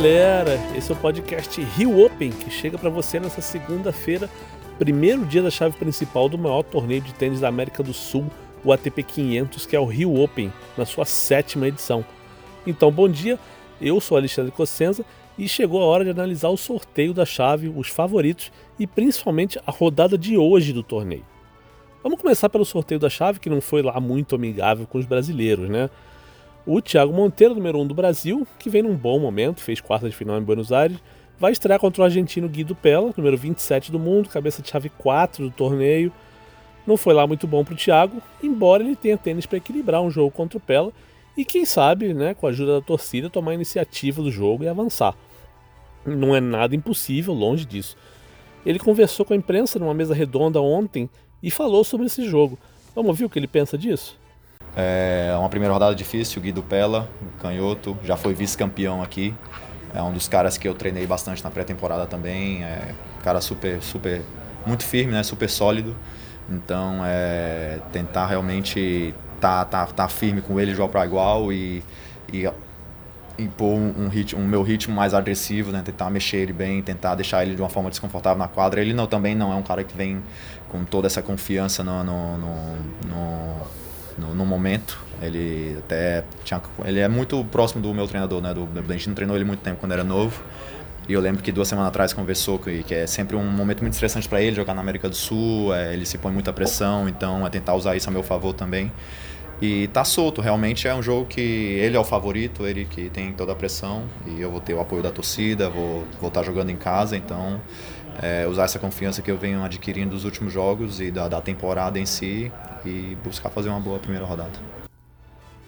Galera, esse é o podcast Rio Open que chega para você nessa segunda-feira, primeiro dia da chave principal do maior torneio de tênis da América do Sul, o ATP 500, que é o Rio Open, na sua sétima edição. Então, bom dia, eu sou Alexandre Cossenza e chegou a hora de analisar o sorteio da chave, os favoritos e principalmente a rodada de hoje do torneio. Vamos começar pelo sorteio da chave, que não foi lá muito amigável com os brasileiros, né? O Thiago Monteiro, número 1 um do Brasil, que vem num bom momento, fez quarta de final em Buenos Aires, vai estrear contra o argentino Guido Pella, número 27 do mundo, cabeça de chave 4 do torneio. Não foi lá muito bom para o Thiago, embora ele tenha tênis para equilibrar um jogo contra o Pella e quem sabe, né, com a ajuda da torcida, tomar a iniciativa do jogo e avançar. Não é nada impossível, longe disso. Ele conversou com a imprensa numa mesa redonda ontem e falou sobre esse jogo. Vamos ouvir o que ele pensa disso? É uma primeira rodada difícil, Guido Pella, canhoto, já foi vice-campeão aqui. É um dos caras que eu treinei bastante na pré-temporada também. É um cara super, super, muito firme, né? Super sólido. Então, é tentar realmente tá, tá, tá firme com ele, igual para igual e, e impor um, um, ritmo, um meu ritmo mais agressivo, né? Tentar mexer ele bem, tentar deixar ele de uma forma desconfortável na quadra. Ele não, também não é um cara que vem com toda essa confiança no, no, no, no, no momento. Ele até tinha, ele é muito próximo do meu treinador, né? Do, a gente não treinou ele muito tempo quando era novo. E eu lembro que duas semanas atrás conversou que, que é sempre um momento muito estressante para ele jogar na América do Sul. É, ele se põe muita pressão, então é tentar usar isso a meu favor também. E tá solto, realmente é um jogo que ele é o favorito, ele que tem toda a pressão e eu vou ter o apoio da torcida, vou vou tá jogando em casa, então é, usar essa confiança que eu venho adquirindo dos últimos jogos e da, da temporada em si e buscar fazer uma boa primeira rodada.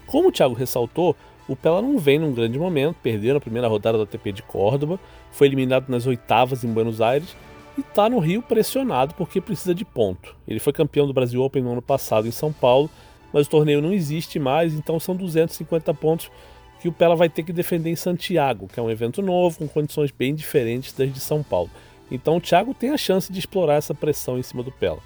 Como o Thiago ressaltou, o Pela não vem num grande momento, perdeu na primeira rodada da ATP de Córdoba, foi eliminado nas oitavas em Buenos Aires e está no Rio pressionado porque precisa de ponto. Ele foi campeão do Brasil Open no ano passado em São Paulo, mas o torneio não existe mais, então são 250 pontos que o Pela vai ter que defender em Santiago, que é um evento novo, com condições bem diferentes das de São Paulo. Então o Thiago tem a chance de explorar essa pressão em cima do Pela.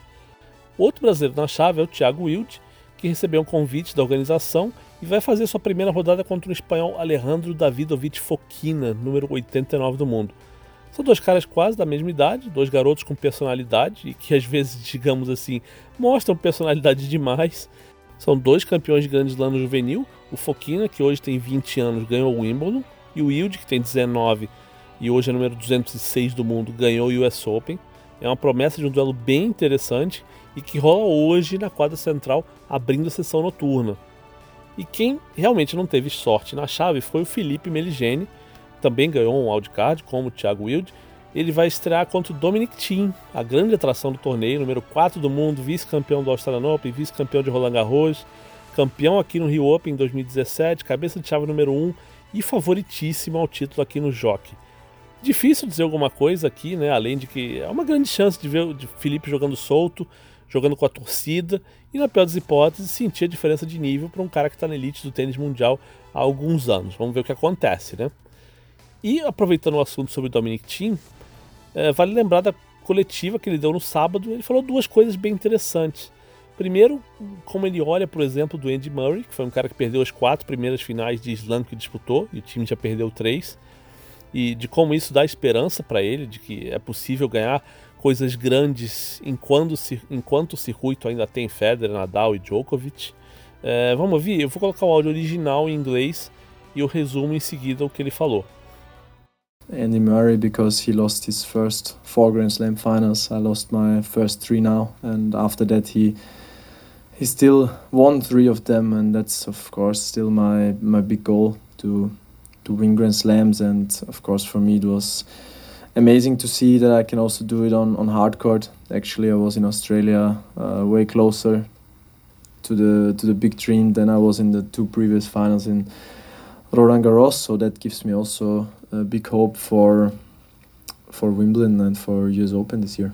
Outro brasileiro na chave é o Thiago Wilde, que recebeu um convite da organização e vai fazer sua primeira rodada contra o espanhol Alejandro Davidovich Fokina, número 89 do mundo. São dois caras quase da mesma idade, dois garotos com personalidade e que às vezes, digamos assim, mostram personalidade demais. São dois campeões de Grand Slam no juvenil, o Fokina, que hoje tem 20 anos, ganhou o Wimbledon, e o Wilde, que tem 19 e hoje é número 206 do mundo, ganhou o US Open. É uma promessa de um duelo bem interessante e que rola hoje na quadra central, abrindo a sessão noturna. E quem realmente não teve sorte na chave foi o Felipe Meligeni, também ganhou um wildcard, como o Thiago Wilde, ele vai estrear contra o Dominic Thiem, a grande atração do torneio, número 4 do mundo, vice-campeão do Australian Open, vice-campeão de Roland Garros, campeão aqui no Rio Open em 2017, cabeça de chave número 1 e favoritíssimo ao título aqui no Jockey. Difícil dizer alguma coisa aqui, né? Além de que é uma grande chance de ver o Felipe jogando solto, jogando com a torcida e, na pior das hipóteses, sentir a diferença de nível para um cara que está na elite do tênis mundial há alguns anos. Vamos ver o que acontece, né? E aproveitando o assunto sobre o Dominic Thiem, é, vale lembrar da coletiva que ele deu no sábado, ele falou duas coisas bem interessantes. Primeiro, como ele olha, por exemplo, do Andy Murray, que foi um cara que perdeu as quatro primeiras finais de slam que disputou, e o time já perdeu três, e de como isso dá esperança para ele, de que é possível ganhar coisas grandes enquanto, enquanto o circuito ainda tem Federer, Nadal e Djokovic. É, vamos ouvir? Eu vou colocar o áudio original em inglês e eu resumo em seguida o que ele falou. Andy Murray because he lost his first four Grand Slam finals. I lost my first three now, and after that he he still won three of them, and that's of course still my my big goal to to win Grand Slams. And of course for me it was amazing to see that I can also do it on on hard court. Actually, I was in Australia uh, way closer to the to the big dream than I was in the two previous finals in Roland Garros. So that gives me also a big hope for for Wimbledon and for US Open this year.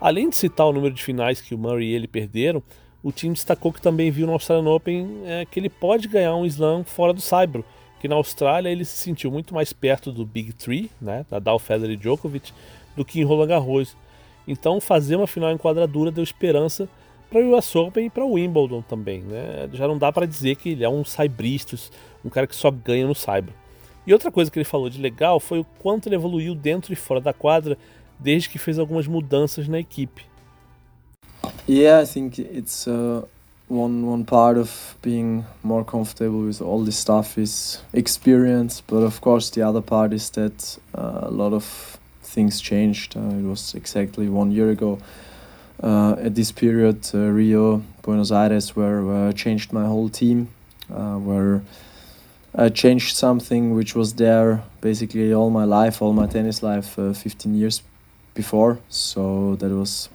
Além de citar o número de finais que o Murray e ele perderam, o time destacou que também viu no Australian Open é, que ele pode ganhar um slam fora do Saibro, que na Austrália ele se sentiu muito mais perto do Big Three, né, Nadal, Federer e Djokovic, do que em Roland Garros. Então fazer uma final em quadradura deu esperança para o US Open e para o Wimbledon também. Né? Já não dá para dizer que ele é um saibristas, um cara que só ganha no saibro. E outra coisa que ele falou de legal foi o quanto ele evoluiu dentro e fora da quadra desde que fez algumas mudanças na equipe. Yeah, I think it's uh, one one part of being more comfortable with all this stuff is experience, but of course the other part is that uh, a lot of things changed. Uh, it was exactly one year ago. Uh, at this period, uh, Rio, Buenos Aires, where, where I changed my whole team, uh, where I changed something which was there basically all my life, all my tennis life, uh, 15 years before. So that was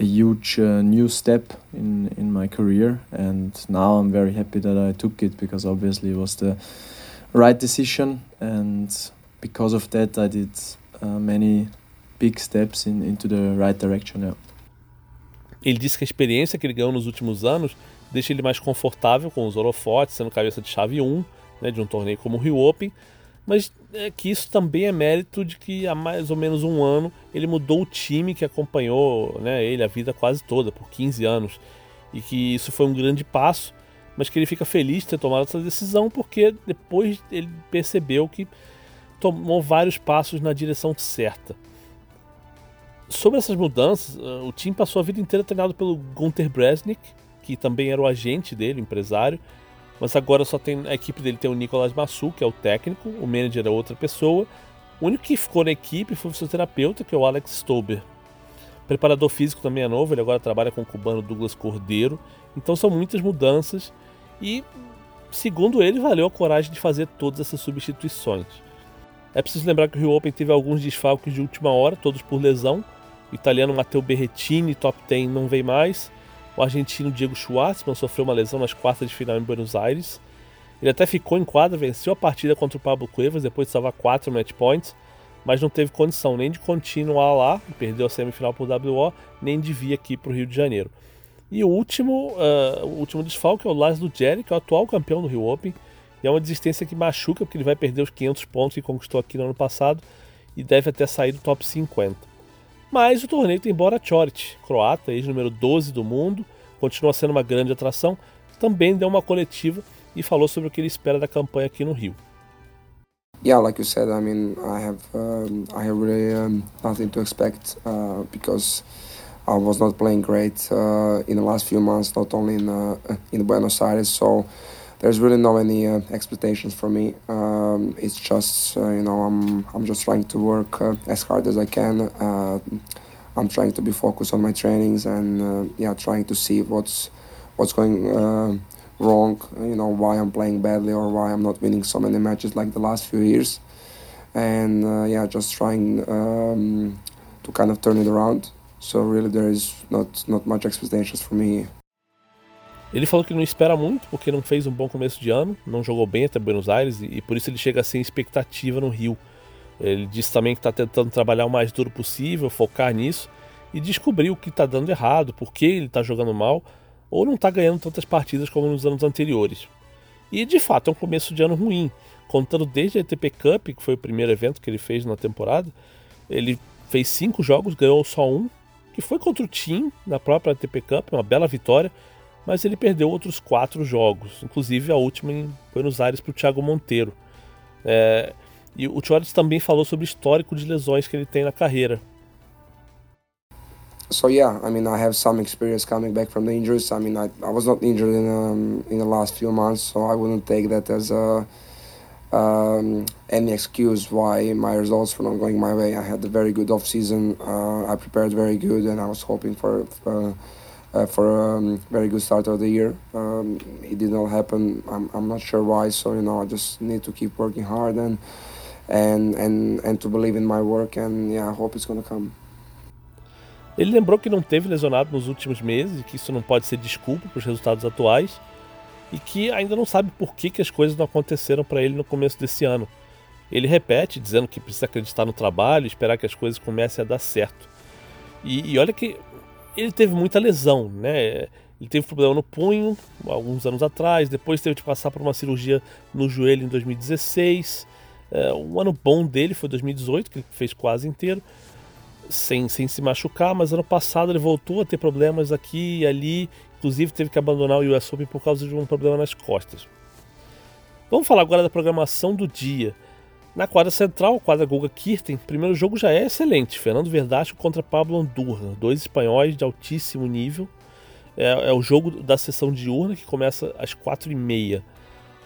a huge uh, new step in in my career, and now I'm very happy that I took it because obviously it was the right decision, and because of that I did uh, many big steps in, into the right direction. Yeah. Ele disse que a experiência que ele ganhou nos últimos anos deixa ele mais confortável com os holofotes, sendo cabeça de chave 1 né, de um torneio como o Rio Open, mas é que isso também é mérito de que há mais ou menos um ano ele mudou o time que acompanhou né, ele a vida quase toda, por 15 anos, e que isso foi um grande passo, mas que ele fica feliz de ter tomado essa decisão porque depois ele percebeu que tomou vários passos na direção certa. Sobre essas mudanças, eh, o time passou a vida inteira treinado pelo Gunter Bresnik, que também era o agente dele, o empresário, mas agora só tem a equipe dele tem o Nicolas Massu, que é o técnico, o manager é outra pessoa. O único que ficou na equipe foi o fisioterapeuta, que é o Alex Stober. preparador físico também é novo, ele agora trabalha com o cubano Douglas Cordeiro. Então são muitas mudanças e, segundo ele, valeu a coragem de fazer todas essas substituições. É preciso lembrar que o Rio Open teve alguns desfalques de última hora, todos por lesão. O italiano Matteo Berrettini, top 10, não veio mais. O argentino Diego Schwartzman sofreu uma lesão nas quartas de final em Buenos Aires. Ele até ficou em quadra, venceu a partida contra o Pablo Cuevas depois de salvar 4 match points, mas não teve condição nem de continuar lá, perdeu a semifinal por WO, nem de vir aqui para o Rio de Janeiro. E o último, uh, o último desfalque é o Laszlo Jerry, que é o atual campeão do Rio Open, e é uma desistência que machuca, porque ele vai perder os 500 pontos que conquistou aqui no ano passado e deve até sair do top 50. Mas o torneio tem Bora Choric, croata, ex-número 12 do mundo, continua sendo uma grande atração, também deu uma coletiva e falou sobre o que ele espera da campanha aqui no Rio. Yeah, like you said, I mean, I have um, I have really um, nothing to expect uh, because I was not playing great uh, in the last few months, not only in uh, in Buenos Aires. So there's really no any uh, expectations for me. Um, it's just uh, you know I'm I'm just trying to work uh, as hard as I can. Uh, I'm trying to be focused on my trainings and uh, yeah, trying to see what's what's going uh, wrong. You know why I'm playing badly or why I'm not winning so many matches like the last few years. And yeah, just trying um, to kind of turn it around. So really, there is not not much expectations for me. Ele falou que não espera muito porque não fez um bom começo de ano, não jogou bem até Buenos Aires e, e por isso ele chega sem expectativa no Rio. Ele disse também que está tentando trabalhar o mais duro possível, focar nisso e descobrir o que está dando errado, por que ele está jogando mal ou não está ganhando tantas partidas como nos anos anteriores. E de fato é um começo de ano ruim, contando desde a ATP Cup, que foi o primeiro evento que ele fez na temporada. Ele fez cinco jogos, ganhou só um, que foi contra o Team na própria ATP Cup, uma bela vitória mas ele perdeu outros quatro jogos, inclusive a última em Buenos Aires para o Thiago Monteiro. É, e o Chorits também falou sobre o histórico de lesões que ele tem na carreira. So yeah, I mean, I have some experience coming back from the injuries. I mean, I, I was not injured in um, in the last few months, so I wouldn't take that as a um, any excuse why my results were not going my way. I had a very good off season. Uh, I prepared very good, and I was hoping for. for uh, for a um, very good start of the year. Um, it did not happen. I'm, I'm not sure why. So you know, I just need to keep working hard and and and and to believe in my work. And yeah, I hope it's gonna come. Ele lembrou que não teve lesionado nos últimos meses que isso não pode ser desculpa para os resultados atuais e que ainda não sabe por que, que as coisas não aconteceram para ele no começo desse ano. Ele repete, dizendo que precisa acreditar no trabalho, esperar que as coisas comecem a dar certo. E, e olha que ele teve muita lesão, né? Ele teve problema no punho alguns anos atrás, depois teve de passar por uma cirurgia no joelho em 2016. É, um ano bom dele foi 2018, que ele fez quase inteiro, sem, sem se machucar, mas ano passado ele voltou a ter problemas aqui e ali, inclusive teve que abandonar o US Open por causa de um problema nas costas. Vamos falar agora da programação do dia. Na quadra central, quadra Guga Kirten, primeiro jogo já é excelente. Fernando Verdasco contra Pablo Andurra, dois espanhóis de altíssimo nível. É, é o jogo da sessão diurna que começa às quatro e meia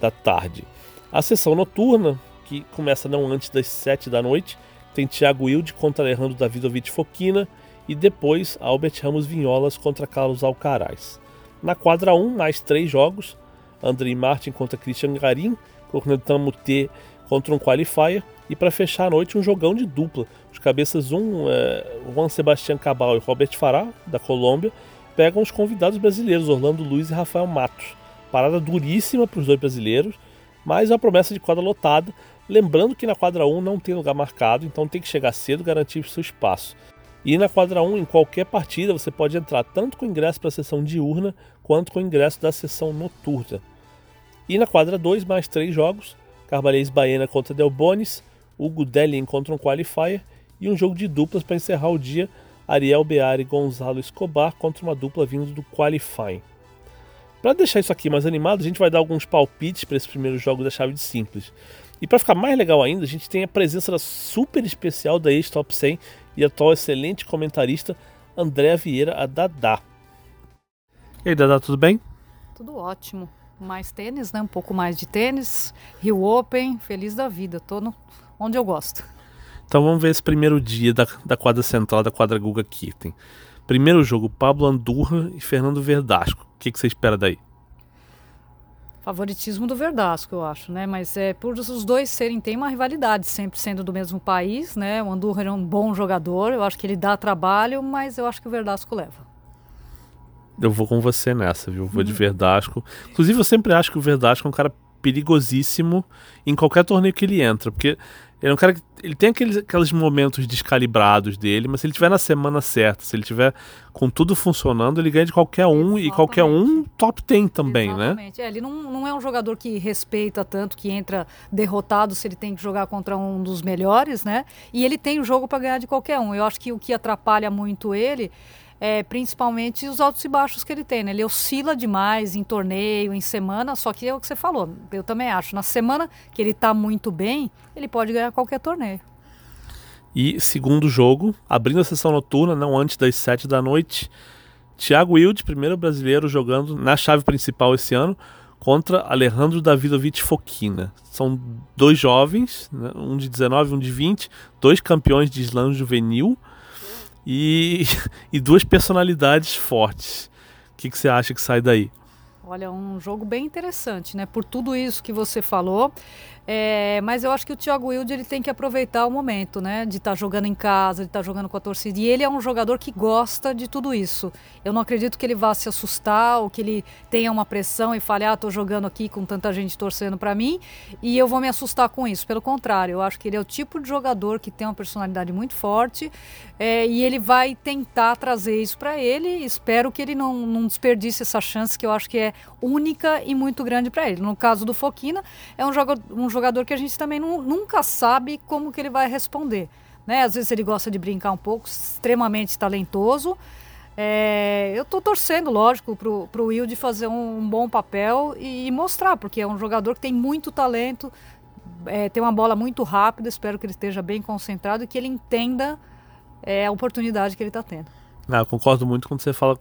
da tarde. A sessão noturna, que começa não antes das sete da noite, tem Thiago Wilde contra Alejandro Davidovich Fokina e depois Albert Ramos Vinholas contra Carlos Alcaraz. Na quadra 1, mais três jogos: Andrei Martin contra Christian Garim, Cornetan Muté contra um qualifier e para fechar a noite um jogão de dupla. Os cabeças um, é, Juan Sebastián Cabal e Robert Farah, da Colômbia, pegam os convidados brasileiros Orlando Luiz e Rafael Matos. Parada duríssima para os dois brasileiros, mas a promessa de quadra lotada. Lembrando que na quadra 1 não tem lugar marcado, então tem que chegar cedo e garantir seu espaço. E na quadra 1, em qualquer partida, você pode entrar tanto com ingresso para a sessão diurna quanto com ingresso da sessão noturna. E na quadra 2, mais três jogos: Carvalhais Baena contra Del Bonis, Hugo Dellin contra um qualifier e um jogo de duplas para encerrar o dia: Ariel Beari e Gonzalo Escobar contra uma dupla vindo do qualifying. Para deixar isso aqui mais animado, a gente vai dar alguns palpites para esse primeiro jogo da chave de simples. E para ficar mais legal ainda, a gente tem a presença da super especial da ex-top 100 e atual excelente comentarista Andréa Vieira, a Dadá. E aí, Dadá, tudo bem? Tudo ótimo. Mais tênis, né? Um pouco mais de tênis. Rio Open, feliz da vida. Tô no... onde eu gosto. Então vamos ver esse primeiro dia da, da quadra central da quadra Guga Kirten. Primeiro jogo, Pablo Andurra e Fernando Verdasco. O que, que você espera daí? favoritismo do Verdasco, eu acho, né? Mas é por os dois serem tem uma rivalidade, sempre sendo do mesmo país, né? O Andurra é um bom jogador, eu acho que ele dá trabalho, mas eu acho que o Verdasco leva. Eu vou com você nessa, viu? Vou de uhum. Verdasco. Inclusive, eu sempre acho que o Verdasco é um cara perigosíssimo em qualquer torneio que ele entra, porque ele é um cara que ele tem aqueles, aqueles momentos descalibrados dele, mas se ele tiver na semana certa, se ele tiver com tudo funcionando, ele ganha de qualquer um Exatamente. e qualquer um top 10 também, né? Exatamente. né? É, ele não, não é um jogador que respeita tanto, que entra derrotado se ele tem que jogar contra um dos melhores, né? E ele tem o jogo para ganhar de qualquer um. Eu acho que o que atrapalha muito ele é, principalmente os altos e baixos que ele tem. Né? Ele oscila demais em torneio, em semana, só que é o que você falou, eu também acho. Na semana que ele está muito bem, ele pode ganhar qualquer torneio. E segundo jogo, abrindo a sessão noturna, não antes das 7 da noite, Thiago Wilde, primeiro brasileiro jogando na chave principal esse ano, contra Alejandro Davidovich Fokina. São dois jovens, né? um de 19 um de 20, dois campeões de slam juvenil e, e duas personalidades fortes. O que, que você acha que sai daí? Olha, um jogo bem interessante, né? Por tudo isso que você falou. É, mas eu acho que o Thiago Wilde ele tem que aproveitar o momento, né? De estar tá jogando em casa, de estar tá jogando com a torcida. E ele é um jogador que gosta de tudo isso. Eu não acredito que ele vá se assustar ou que ele tenha uma pressão e fale, ah, tô jogando aqui com tanta gente torcendo para mim e eu vou me assustar com isso. Pelo contrário, eu acho que ele é o tipo de jogador que tem uma personalidade muito forte é, e ele vai tentar trazer isso para ele. Espero que ele não, não desperdice essa chance que eu acho que é única e muito grande para ele. No caso do Foquina, é um jogador, um jogador que a gente também não, nunca sabe como que ele vai responder. Né? Às vezes ele gosta de brincar um pouco, extremamente talentoso. É, eu estou torcendo, lógico, para o Wilde fazer um, um, bom papel e, mostrar, porque é um jogador que tem muito talento, é, tem uma bola muito rápida, espero que ele esteja bem concentrado e que ele entenda é, a oportunidade que ele está tendo. Ah, concordo muito quando você fala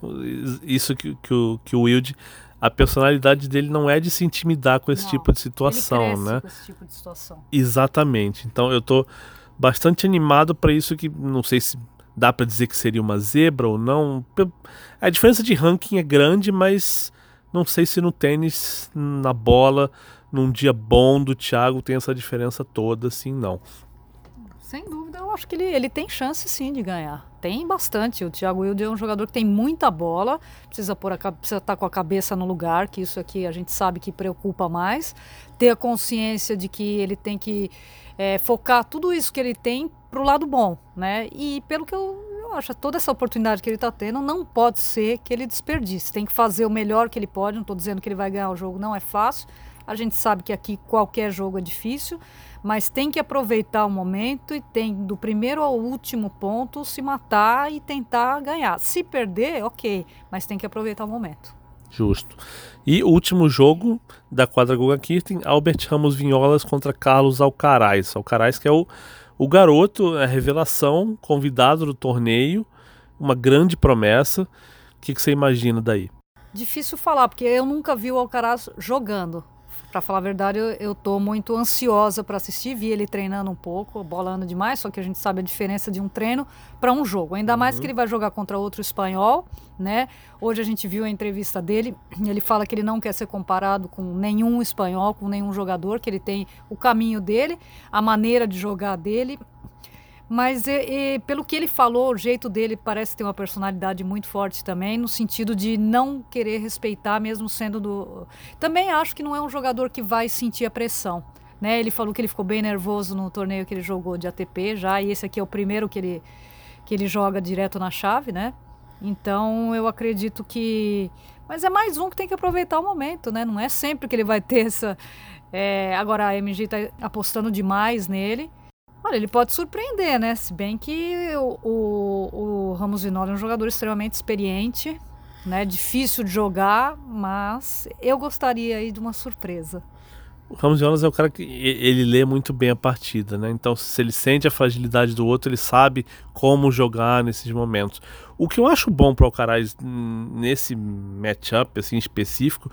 isso que, que, que o Wilde a personalidade dele não é de se intimidar com esse não, tipo de situação, né? Com esse tipo de situação. Exatamente. Então eu tô bastante animado para isso que não sei se dá para dizer que seria uma zebra ou não. A diferença de ranking é grande, mas não sei se no tênis, na bola, num dia bom do Thiago tem essa diferença toda, assim, não. Sem dúvida, eu acho que ele, ele tem chance sim de ganhar. Tem bastante. O Thiago Wilde é um jogador que tem muita bola, precisa, pôr a, precisa estar tá com a cabeça no lugar, que isso aqui a gente sabe que preocupa mais. Ter a consciência de que ele tem que é, focar tudo isso que ele tem para o lado bom, né? E pelo que eu, eu acho, toda essa oportunidade que ele está tendo, não pode ser que ele desperdice. Tem que fazer o melhor que ele pode. Não estou dizendo que ele vai ganhar o jogo, não é fácil. A gente sabe que aqui qualquer jogo é difícil mas tem que aproveitar o momento e tem do primeiro ao último ponto se matar e tentar ganhar. Se perder, ok, mas tem que aproveitar o momento. Justo. E o último jogo da quadra Guga Kirten, Albert Ramos Vinholas contra Carlos Alcaraz. Alcaraz que é o, o garoto, a revelação, convidado do torneio, uma grande promessa. O que, que você imagina daí? Difícil falar, porque eu nunca vi o Alcaraz jogando. Para falar a verdade, eu, eu tô muito ansiosa para assistir. Vi ele treinando um pouco, bolando demais, só que a gente sabe a diferença de um treino para um jogo. Ainda uhum. mais que ele vai jogar contra outro espanhol, né? Hoje a gente viu a entrevista dele, ele fala que ele não quer ser comparado com nenhum espanhol, com nenhum jogador, que ele tem o caminho dele, a maneira de jogar dele mas e, e, pelo que ele falou, o jeito dele parece ter uma personalidade muito forte também, no sentido de não querer respeitar, mesmo sendo do. Também acho que não é um jogador que vai sentir a pressão. Né? Ele falou que ele ficou bem nervoso no torneio que ele jogou de ATP já, e esse aqui é o primeiro que ele, que ele joga direto na chave, né? Então eu acredito que. Mas é mais um que tem que aproveitar o momento, né? Não é sempre que ele vai ter essa. É... Agora a MG está apostando demais nele. Olha, ele pode surpreender, né? Se bem que o, o, o Ramos Vinola é um jogador extremamente experiente, né? Difícil de jogar, mas eu gostaria aí de uma surpresa. O Ramos Jonas é o cara que ele lê muito bem a partida, né? Então, se ele sente a fragilidade do outro, ele sabe como jogar nesses momentos. O que eu acho bom para o Alcaraz nesse matchup assim específico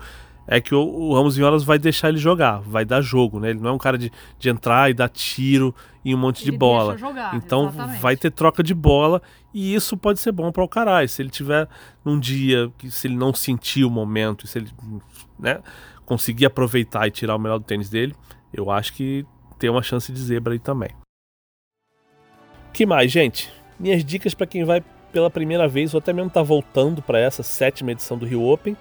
é que o, o Ramos Violas vai deixar ele jogar, vai dar jogo, né? Ele não é um cara de, de entrar e dar tiro em um monte ele de bola. Jogar, então exatamente. vai ter troca de bola e isso pode ser bom para o Caraz. Se ele tiver num dia que se ele não sentir o momento, se ele né, conseguir aproveitar e tirar o melhor do tênis dele, eu acho que tem uma chance de zebra aí também. que mais, gente? Minhas dicas para quem vai pela primeira vez ou até mesmo tá voltando para essa sétima edição do Rio Open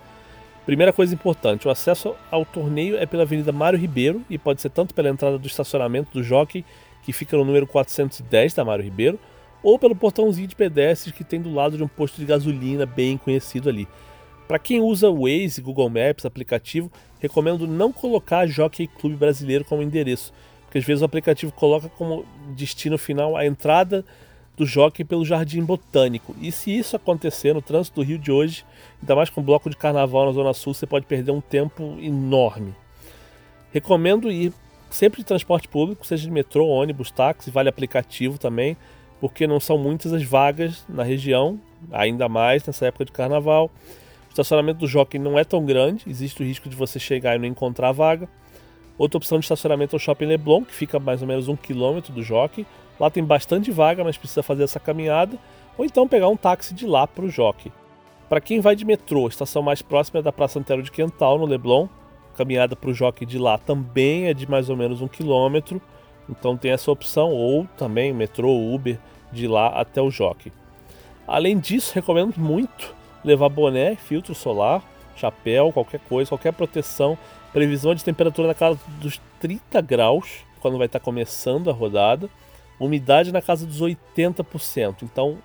Primeira coisa importante: o acesso ao torneio é pela Avenida Mário Ribeiro e pode ser tanto pela entrada do estacionamento do Jockey, que fica no número 410 da Mário Ribeiro, ou pelo portãozinho de pedestres que tem do lado de um posto de gasolina bem conhecido ali. Para quem usa o Waze, Google Maps, aplicativo, recomendo não colocar Jockey Clube Brasileiro como endereço, porque às vezes o aplicativo coloca como destino final a entrada do jockey pelo Jardim Botânico. E se isso acontecer no trânsito do Rio de hoje, ainda mais com bloco de carnaval na Zona Sul, você pode perder um tempo enorme. Recomendo ir sempre de transporte público, seja de metrô, ônibus, táxi, vale aplicativo também, porque não são muitas as vagas na região, ainda mais nessa época de carnaval. O estacionamento do jockey não é tão grande, existe o risco de você chegar e não encontrar vaga. Outra opção de estacionamento é o Shopping Leblon, que fica mais ou menos um quilômetro do jockey. Lá tem bastante vaga, mas precisa fazer essa caminhada. Ou então pegar um táxi de lá para o jockey. Para quem vai de metrô, a estação mais próxima é da Praça Antero de Quental, no Leblon. A caminhada para o jockey de lá também é de mais ou menos um quilômetro. Então tem essa opção, ou também metrô, Uber, de lá até o jockey. Além disso, recomendo muito levar boné, filtro solar, chapéu, qualquer coisa, qualquer proteção Previsão de temperatura na casa dos 30 graus, quando vai estar começando a rodada. Umidade na casa dos 80%, então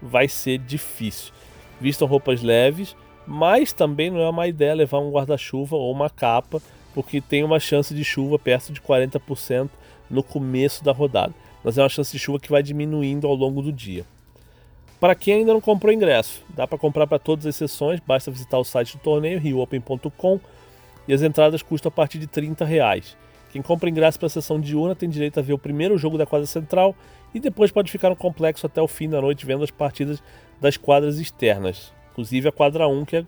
vai ser difícil. Vistam roupas leves, mas também não é uma ideia levar um guarda-chuva ou uma capa, porque tem uma chance de chuva perto de 40% no começo da rodada. Mas é uma chance de chuva que vai diminuindo ao longo do dia. Para quem ainda não comprou ingresso, dá para comprar para todas as sessões, basta visitar o site do torneio riopen.com e as entradas custam a partir de 30 reais. Quem compra ingresso para a sessão diurna tem direito a ver o primeiro jogo da quadra central e depois pode ficar no complexo até o fim da noite vendo as partidas das quadras externas, inclusive a quadra 1 que é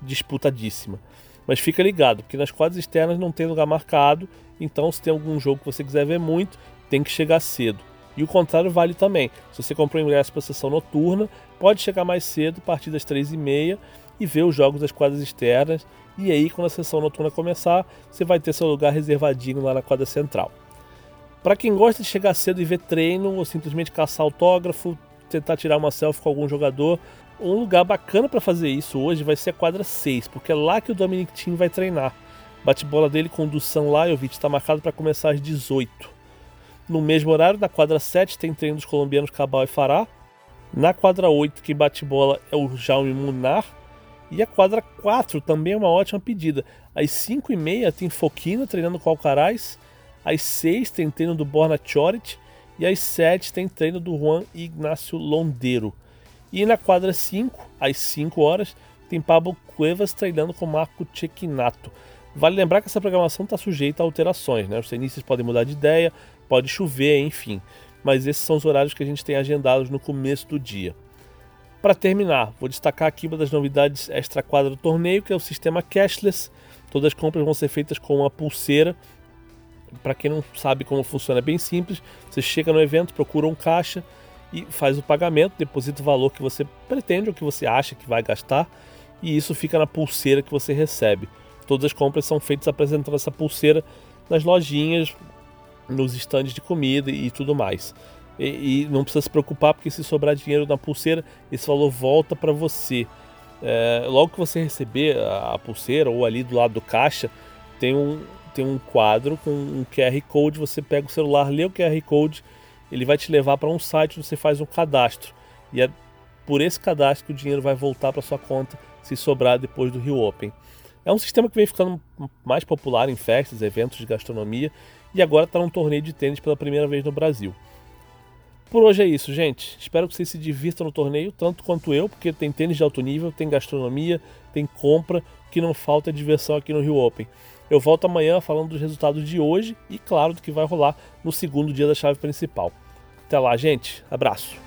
disputadíssima. Mas fica ligado, porque nas quadras externas não tem lugar marcado, então se tem algum jogo que você quiser ver muito, tem que chegar cedo. E o contrário vale também. Se você comprou ingresso para a sessão noturna, pode chegar mais cedo, a partir das 3h30, e ver os jogos das quadras externas e aí, quando a sessão noturna começar, você vai ter seu lugar reservadinho lá na quadra central. Para quem gosta de chegar cedo e ver treino, ou simplesmente caçar autógrafo, tentar tirar uma selfie com algum jogador, um lugar bacana para fazer isso hoje vai ser a quadra 6, porque é lá que o Dominic Thiem vai treinar. Bate-bola dele com o Dusan Lajovic está marcado para começar às 18. No mesmo horário, na quadra 7, tem treino dos colombianos Cabal e Fará. Na quadra 8, que bate bola é o Jaume Munar. E a quadra 4 também é uma ótima pedida. Às 5 e meia tem Foquina treinando com Alcaraz. Às 6 tem treino do Borna Chorit. E às 7 tem treino do Juan Ignacio Londeiro. E na quadra 5, às 5 horas, tem Pablo Cuevas treinando com Marco Cecchinato. Vale lembrar que essa programação está sujeita a alterações, né? Os tenistas podem mudar de ideia, pode chover, enfim. Mas esses são os horários que a gente tem agendados no começo do dia. Para terminar, vou destacar aqui uma das novidades extra-quadra do torneio, que é o sistema cashless. Todas as compras vão ser feitas com uma pulseira. Para quem não sabe como funciona, é bem simples. Você chega no evento, procura um caixa e faz o pagamento, deposita o valor que você pretende ou que você acha que vai gastar, e isso fica na pulseira que você recebe. Todas as compras são feitas apresentando essa pulseira nas lojinhas, nos estandes de comida e tudo mais. E, e, não precisa se preocupar porque se sobrar dinheiro na pulseira, esse valor volta para você. É, logo que você receber a, a, pulseira ou ali do lado do caixa, tem um, tem um quadro com um QR Code. Você pega o celular, lê o QR Code, ele vai te levar para um site onde você faz um cadastro. E é por esse cadastro que o dinheiro vai voltar para sua conta se sobrar depois do Rio Open. É um sistema que vem ficando mais popular em festas, eventos de gastronomia e agora está num torneio de tênis pela primeira vez no Brasil. Por hoje é isso, gente. Espero que vocês se divirtam no torneio, tanto quanto eu, porque tem tênis de alto nível, tem gastronomia, tem compra, o que não falta é diversão aqui no Rio Open. Eu volto amanhã falando dos resultados de hoje e, claro, do que vai rolar no segundo dia da chave principal. Até lá, gente. Abraço.